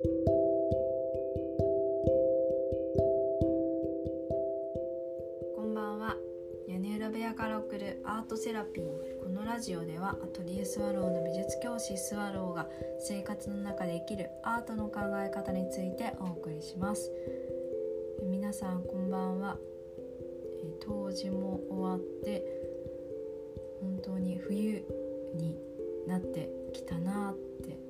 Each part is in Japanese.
こんばんは。屋根裏部屋から送るアートセラピーこのラジオではアトリエスワローの美術教師スワローが生活の中で生きるアートの考え方についてお送りします。皆さんこんばんは。冬至も終わって本当に冬になってきたなって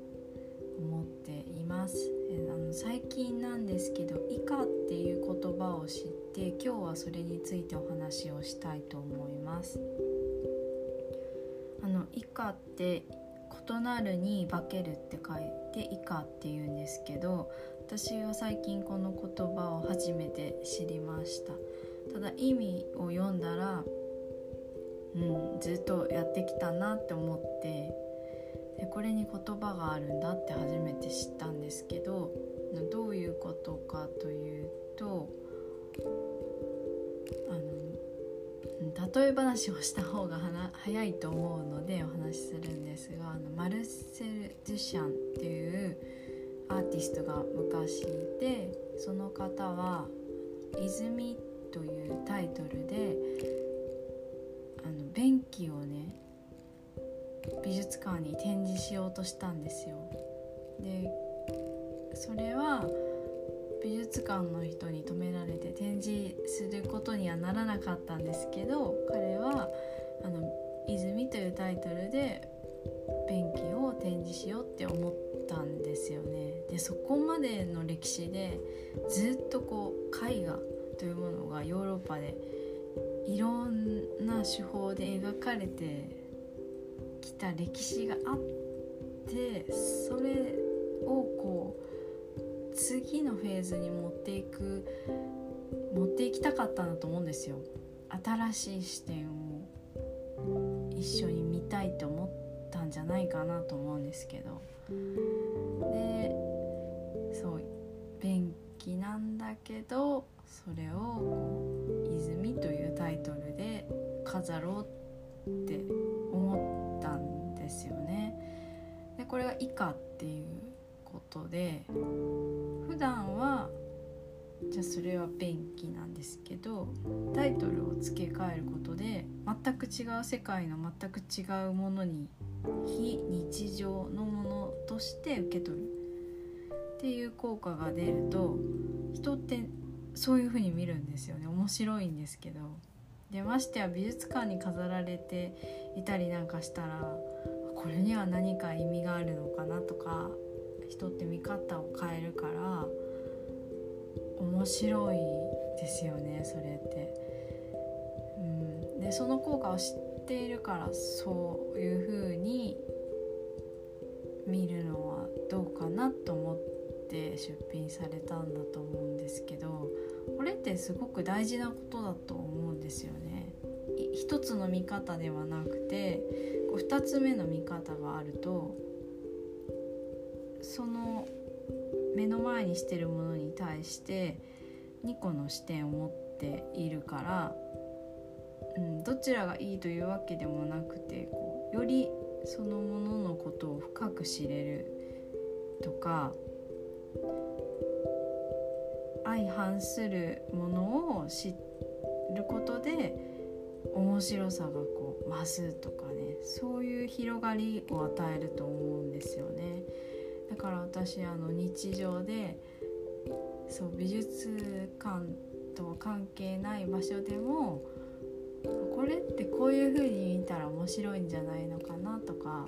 思っています。あの最近なんですけど「以下」っていう言葉を知って今日はそれについてお話をしたいと思います。あの「以下」って異なるに化けるって書いて「以下」って言うんですけど私は最近この言葉を初めて知りました。ただ意味を読んだらうんずっとやってきたなって思ってでこれに言葉があるんだって初めて知ったんですけどどういうことかというとあの例え話をした方が早いと思うのでお話しするんですがあのマルセル・デュシャンっていうアーティストが昔いてその方は「泉」というタイトルであの便器を美術館に展示しようとしたんですよ。でそれは美術館の人に止められて展示することにはならなかったんですけど彼は「あの泉」というタイトルで便器を展示しようって思ったんですよね。でそこまでの歴史でずっとこう絵画というものがヨーロッパでいろんな手法で描かれてきた歴史があってそれをこう次のフェーズに持っていく持っていきたかったんだと思うんですよ。新しい視点を一緒に見たいと思ったんじゃないかなと思うんですけどでそう便器なんだけどそれを「泉」というタイトルで飾ろうってこれが「以下」っていうことで普段はじゃあそれは便器なんですけどタイトルを付け替えることで全く違う世界の全く違うものに非日常のものとして受け取る。っていう効果が出ると人ってそういう風に見るんですよね。面白いんですけど。でましてや美術館に飾られていたりなんかしたらこれには何か意味があるのかなとか人って見方を変えるから面白いですよねそれって。うん、でその効果を知っているからそういう風に見るのはどうかなと思って出品されたんだと思うんですけどこれってすごく大事なことだと思うんですよね。一つの見方ではなくて2つ目の見方があるとその目の前にしてるものに対して2個の視点を持っているから、うん、どちらがいいというわけでもなくてこうよりそのもののことを深く知れるとか相反するものを知ることで面白さがこう増すとかねそういう広がりを与えると思うんですよね。だから私あの日常でそう美術館と関係ない場所でもこれってこういう風に見たら面白いんじゃないのかなとか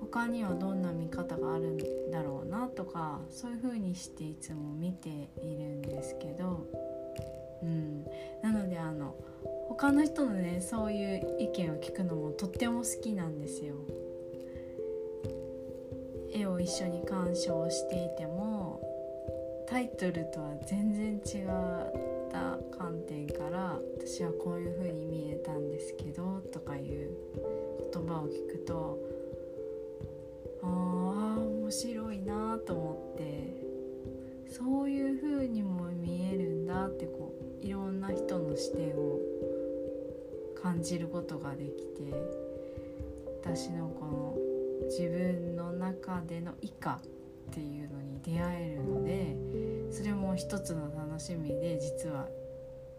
他にはどんな見方があるんだろうなとかそういう風にしていつも見ているんですけど、うん、なのであの他の人のねそういう意見を聞くのもとっても好きなんですよ。絵を一緒に鑑賞していてもタイトルとは全然違った観点から私はこういう風に見えたんですけどとかいう言葉を聞くとああ面白いなと思ってそういう風にも見えるんだってこういろんな人の視点を感じることができて私のこの自分の中での以下っていうのに出会えるのでそれも一つの楽しみで実は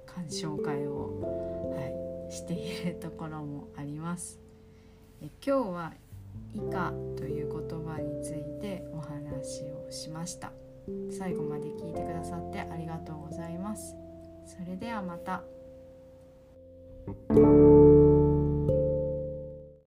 鑑賞会を、はい、しているところもあります。え今日は以下という言葉についてお話をしました最後まで聞いてくださってありがとうございますそれではまた。Thank you.